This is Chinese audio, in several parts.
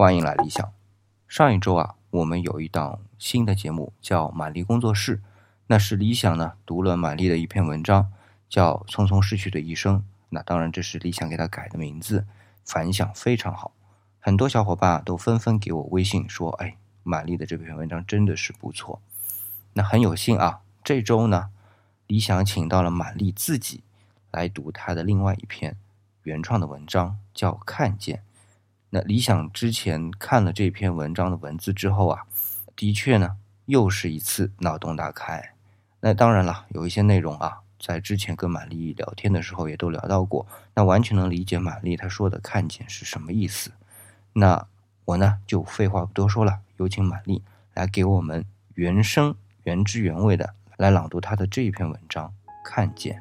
欢迎来理想。上一周啊，我们有一档新的节目叫《玛丽工作室》，那是理想呢读了玛丽的一篇文章，叫《匆匆逝去的一生》。那当然，这是理想给他改的名字，反响非常好，很多小伙伴都纷纷给我微信说：“哎，玛丽的这篇文章真的是不错。”那很有幸啊，这周呢，理想请到了玛丽自己来读他的另外一篇原创的文章，叫《看见》。那理想之前看了这篇文章的文字之后啊，的确呢，又是一次脑洞大开。那当然了，有一些内容啊，在之前跟玛丽聊天的时候也都聊到过。那完全能理解玛丽她说的“看见”是什么意思。那我呢，就废话不多说了，有请玛丽来给我们原声、原汁原味的来朗读她的这一篇文章《看见》。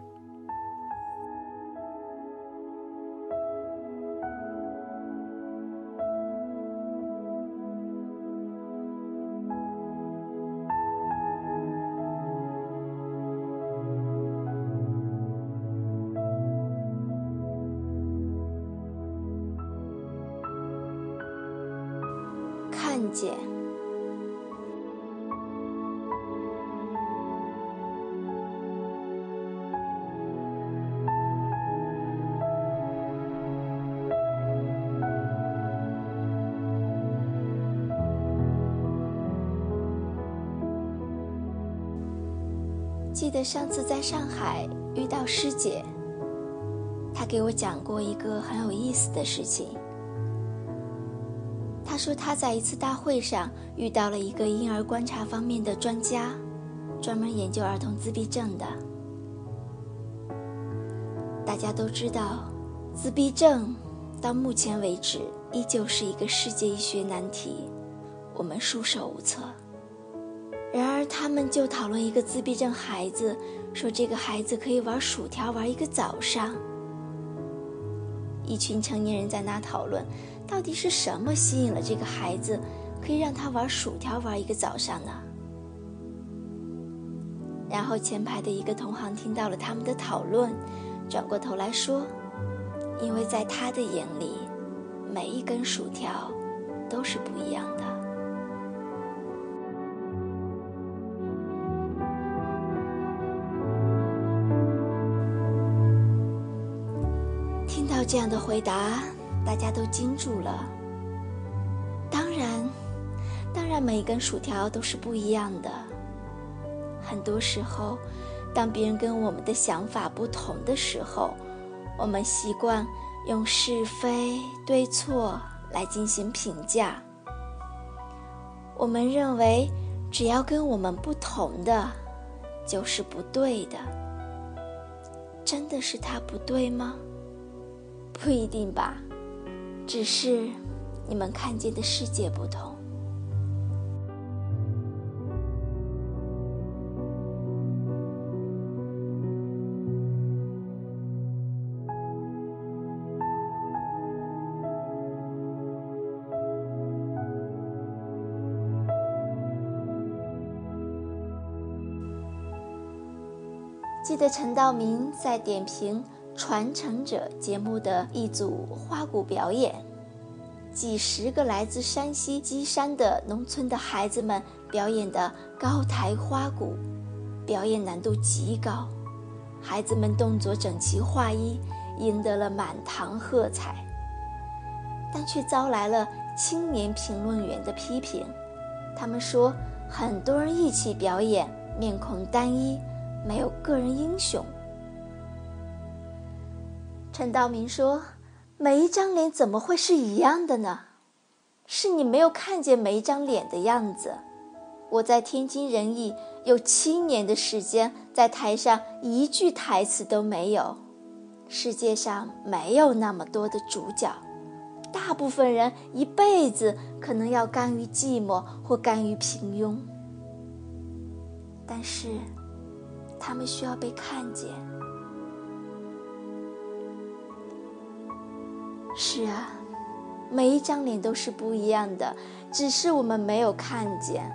看见。记得上次在上海遇到师姐，她给我讲过一个很有意思的事情。他说他在一次大会上遇到了一个婴儿观察方面的专家，专门研究儿童自闭症的。大家都知道，自闭症到目前为止依旧是一个世界医学难题，我们束手无策。然而，他们就讨论一个自闭症孩子，说这个孩子可以玩薯条玩一个早上。一群成年人在那讨论。到底是什么吸引了这个孩子，可以让他玩薯条玩一个早上呢？然后前排的一个同行听到了他们的讨论，转过头来说：“因为在他的眼里，每一根薯条都是不一样的。”听到这样的回答。大家都惊住了。当然，当然，每一根薯条都是不一样的。很多时候，当别人跟我们的想法不同的时候，我们习惯用是非对错来进行评价。我们认为，只要跟我们不同的，就是不对的。真的是他不对吗？不一定吧。只是你们看见的世界不同。记得陈道明在点评。传承者节目的一组花鼓表演，几十个来自山西稷山的农村的孩子们表演的高台花鼓，表演难度极高，孩子们动作整齐划一，赢得了满堂喝彩，但却遭来了青年评论员的批评。他们说，很多人一起表演，面孔单一，没有个人英雄。陈道明说：“每一张脸怎么会是一样的呢？是你没有看见每一张脸的样子。我在天津人艺有七年的时间，在台上一句台词都没有。世界上没有那么多的主角，大部分人一辈子可能要甘于寂寞或甘于平庸，但是他们需要被看见。”是啊，每一张脸都是不一样的，只是我们没有看见。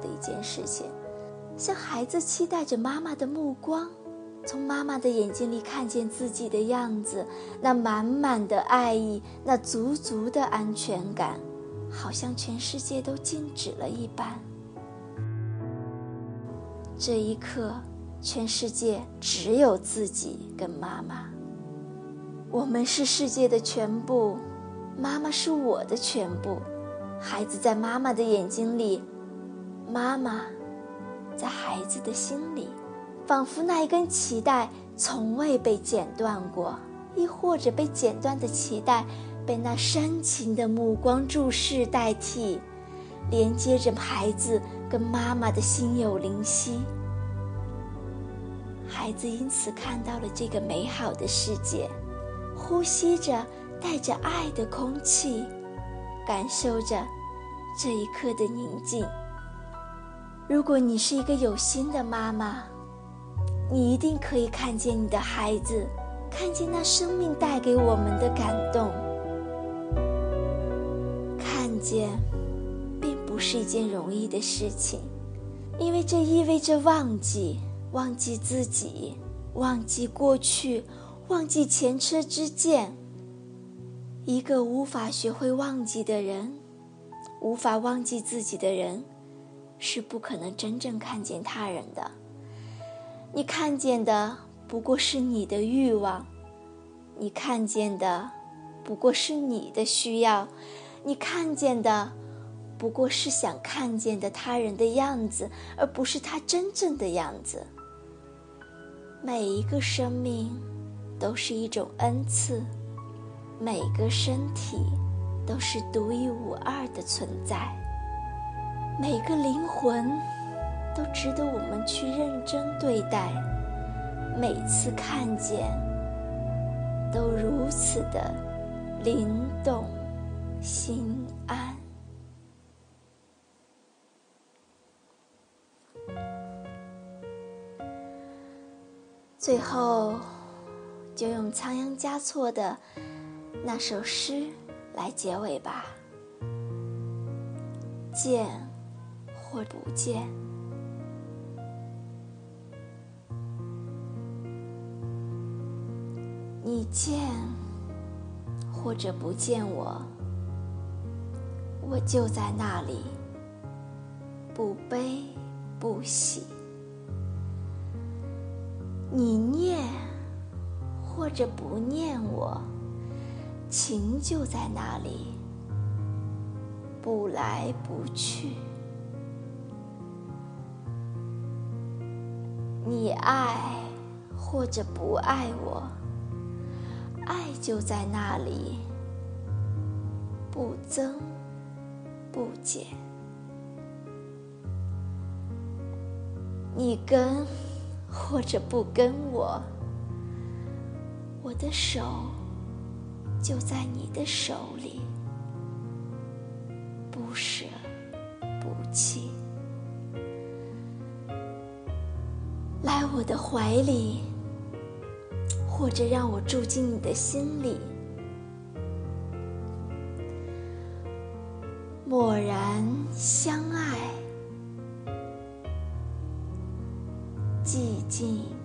的一件事情。像孩子期待着妈妈的目光，从妈妈的眼睛里看见自己的样子，那满满的爱意，那足足的安全感，好像全世界都静止了一般。这一刻，全世界只有自己跟妈妈。我们是世界的全部，妈妈是我的全部。孩子在妈妈的眼睛里，妈妈。在孩子的心里，仿佛那一根脐带从未被剪断过，亦或者被剪断的脐带被那深情的目光注视代替，连接着孩子跟妈妈的心有灵犀。孩子因此看到了这个美好的世界，呼吸着带着爱的空气，感受着这一刻的宁静。如果你是一个有心的妈妈，你一定可以看见你的孩子，看见那生命带给我们的感动。看见，并不是一件容易的事情，因为这意味着忘记，忘记自己，忘记过去，忘记前车之鉴。一个无法学会忘记的人，无法忘记自己的人。是不可能真正看见他人的。你看见的不过是你的欲望，你看见的不过是你的需要，你看见的不过是想看见的他人的样子，而不是他真正的样子。每一个生命都是一种恩赐，每个身体都是独一无二的存在。每个灵魂都值得我们去认真对待，每次看见都如此的灵动心安。最后，就用仓央嘉措的那首诗来结尾吧。见。或不见，你见或者不见我，我就在那里，不悲不喜。你念或者不念我，情就在那里，不来不去。你爱或者不爱我，爱就在那里，不增不减。你跟或者不跟我，我的手就在你的手里，不舍不弃。我的怀里，或者让我住进你的心里，默然相爱，寂静。